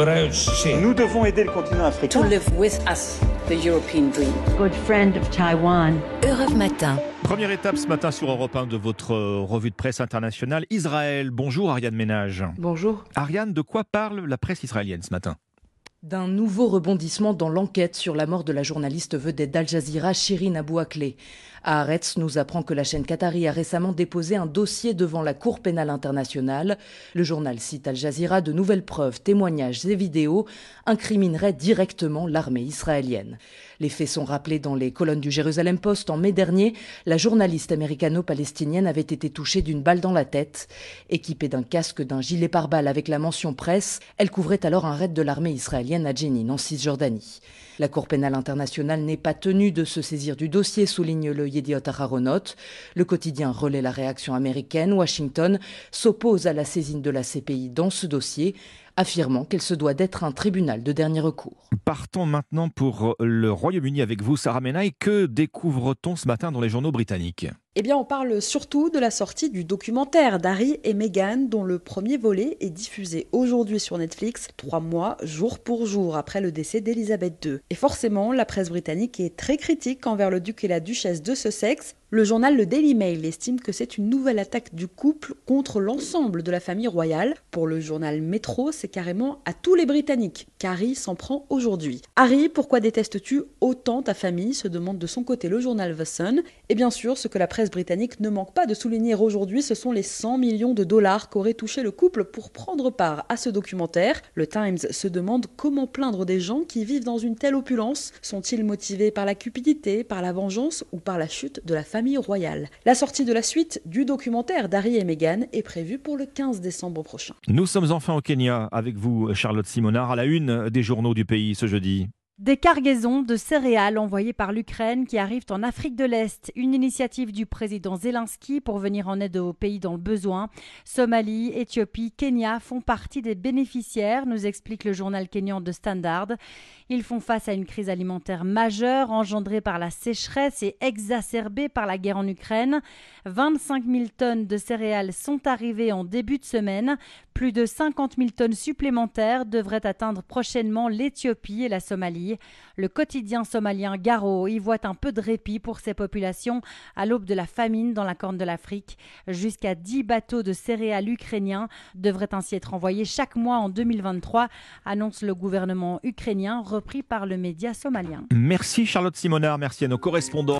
Nous devons aider le continent africain. To live with us the European dream. Good friend of Taiwan. Europe Matin. Première étape ce matin sur Europe 1 de votre revue de presse internationale. Israël. Bonjour Ariane Ménage. Bonjour. Ariane, de quoi parle la presse israélienne ce matin? D'un nouveau rebondissement dans l'enquête sur la mort de la journaliste vedette d'Al Jazeera, Shirin Abu Akleh. Nous apprend que la chaîne Qatari a récemment déposé un dossier devant la Cour pénale internationale. Le journal cite Al Jazeera de nouvelles preuves, témoignages et vidéos incrimineraient directement l'armée israélienne. Les faits sont rappelés dans les colonnes du Jérusalem Post en mai dernier. La journaliste américano-palestinienne avait été touchée d'une balle dans la tête. Équipée d'un casque d'un gilet pare-balles avec la mention presse, elle couvrait alors un raid de l'armée israélienne La Cour pénale internationale n'est pas tenue de se saisir du dossier, souligne le Yediot Aharonot. Le quotidien relaie la réaction américaine. Washington s'oppose à la saisine de la CPI dans ce dossier affirmant qu'elle se doit d'être un tribunal de dernier recours. Partons maintenant pour le Royaume-Uni avec vous, Sarah Menaille. Que découvre-t-on ce matin dans les journaux britanniques? Eh bien, on parle surtout de la sortie du documentaire d'Harry et Meghan, dont le premier volet est diffusé aujourd'hui sur Netflix, trois mois, jour pour jour, après le décès d'Elisabeth II. Et forcément, la presse britannique est très critique envers le duc et la duchesse de Sussex. Le journal Le Daily Mail estime que c'est une nouvelle attaque du couple contre l'ensemble de la famille royale. Pour le journal Metro, c'est carrément à tous les Britanniques qu'Harry s'en prend aujourd'hui. Harry, pourquoi détestes-tu autant ta famille se demande de son côté le journal The Sun. Et bien sûr, ce que la presse britannique ne manque pas de souligner aujourd'hui, ce sont les 100 millions de dollars qu'aurait touché le couple pour prendre part à ce documentaire. Le Times se demande comment plaindre des gens qui vivent dans une telle opulence. Sont-ils motivés par la cupidité, par la vengeance ou par la chute de la royale La sortie de la suite du documentaire d'Harry et Meghan est prévue pour le 15 décembre prochain. Nous sommes enfin au Kenya avec vous, Charlotte Simonard, à la une des journaux du pays ce jeudi. Des cargaisons de céréales envoyées par l'Ukraine qui arrivent en Afrique de l'Est. Une initiative du président Zelensky pour venir en aide aux pays dans le besoin. Somalie, Éthiopie, Kenya font partie des bénéficiaires, nous explique le journal kényan de Standard. Ils font face à une crise alimentaire majeure engendrée par la sécheresse et exacerbée par la guerre en Ukraine. 25 000 tonnes de céréales sont arrivées en début de semaine. Plus de 50 000 tonnes supplémentaires devraient atteindre prochainement l'Éthiopie et la Somalie. Le quotidien somalien Garo y voit un peu de répit pour ces populations à l'aube de la famine dans la Corne de l'Afrique. Jusqu'à 10 bateaux de céréales ukrainiens devraient ainsi être envoyés chaque mois en 2023, annonce le gouvernement ukrainien repris par le média somalien. Merci Charlotte Simonard, merci à nos correspondants.